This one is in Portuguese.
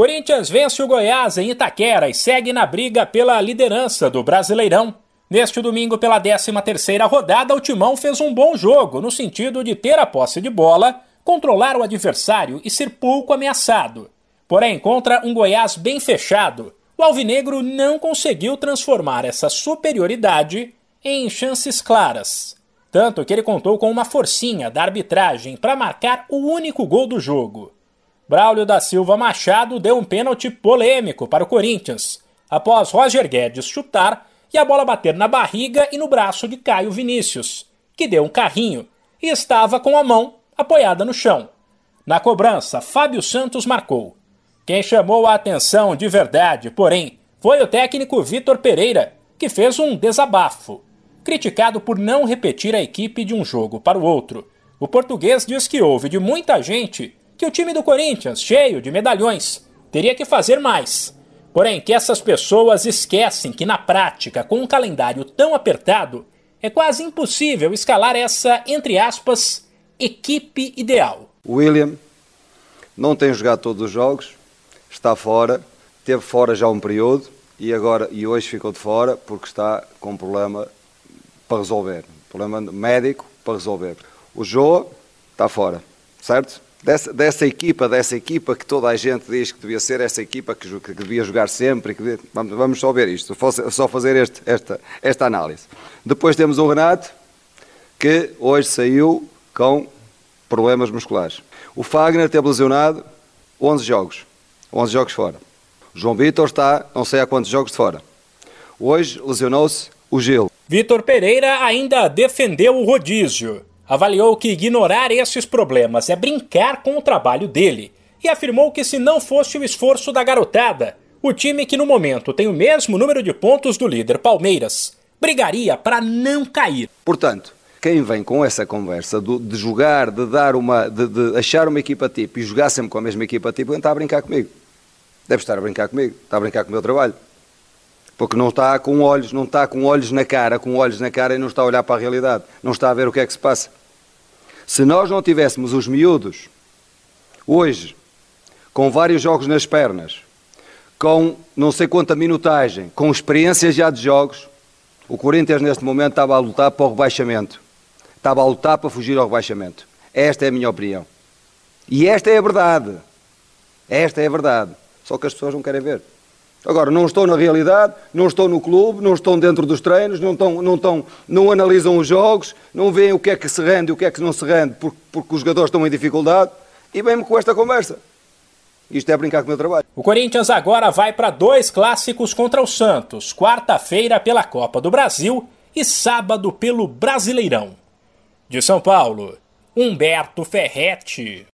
Corinthians vence o Goiás em Itaquera e segue na briga pela liderança do Brasileirão. Neste domingo, pela 13ª rodada, o Timão fez um bom jogo, no sentido de ter a posse de bola, controlar o adversário e ser pouco ameaçado. Porém, contra um Goiás bem fechado, o Alvinegro não conseguiu transformar essa superioridade em chances claras. Tanto que ele contou com uma forcinha da arbitragem para marcar o único gol do jogo. Braulio da Silva Machado deu um pênalti polêmico para o Corinthians, após Roger Guedes chutar e a bola bater na barriga e no braço de Caio Vinícius, que deu um carrinho e estava com a mão apoiada no chão. Na cobrança, Fábio Santos marcou. Quem chamou a atenção de verdade, porém, foi o técnico Vitor Pereira, que fez um desabafo. Criticado por não repetir a equipe de um jogo para o outro, o português diz que houve de muita gente que o time do Corinthians, cheio de medalhões, teria que fazer mais. Porém, que essas pessoas esquecem que na prática, com um calendário tão apertado, é quase impossível escalar essa, entre aspas, equipe ideal. William não tem jogado todos os jogos, está fora, teve fora já um período e agora e hoje ficou de fora porque está com um problema para resolver, problema médico para resolver. O Joa está fora, certo? Dessa, dessa equipa, dessa equipa que toda a gente diz que devia ser essa equipa que, que devia jogar sempre, que vamos, vamos, só ver isto, só fazer este, esta, esta análise. Depois temos o Renato, que hoje saiu com problemas musculares. O Fagner teve lesionado 11 jogos, 11 jogos fora. João Vitor está, não sei há quantos jogos de fora. Hoje lesionou-se o Gil. Vitor Pereira ainda defendeu o rodízio avaliou que ignorar esses problemas é brincar com o trabalho dele e afirmou que se não fosse o esforço da garotada, o time que no momento tem o mesmo número de pontos do líder Palmeiras brigaria para não cair. Portanto, quem vem com essa conversa de jogar, de dar uma, de, de, achar uma equipa tipo e jogar sempre com a mesma equipa tipo, está a brincar comigo. Deve estar a brincar comigo, está a brincar com o meu trabalho. Porque não está com olhos, não está com olhos na cara, com olhos na cara e não está a olhar para a realidade, não está a ver o que é que se passa. Se nós não tivéssemos os miúdos, hoje, com vários jogos nas pernas, com não sei quanta minutagem, com experiências já de jogos, o Corinthians neste momento estava a lutar para o rebaixamento. Estava a lutar para fugir ao rebaixamento. Esta é a minha opinião. E esta é a verdade. Esta é a verdade. Só que as pessoas não querem ver. Agora, não estão na realidade, não estão no clube, não estão dentro dos treinos, não, estão, não, estão, não analisam os jogos, não veem o que é que se rende e o que é que não se rende porque, porque os jogadores estão em dificuldade e vêm-me com esta conversa. Isto é brincar com o meu trabalho. O Corinthians agora vai para dois clássicos contra o Santos, quarta-feira pela Copa do Brasil e sábado pelo Brasileirão. De São Paulo, Humberto Ferretti.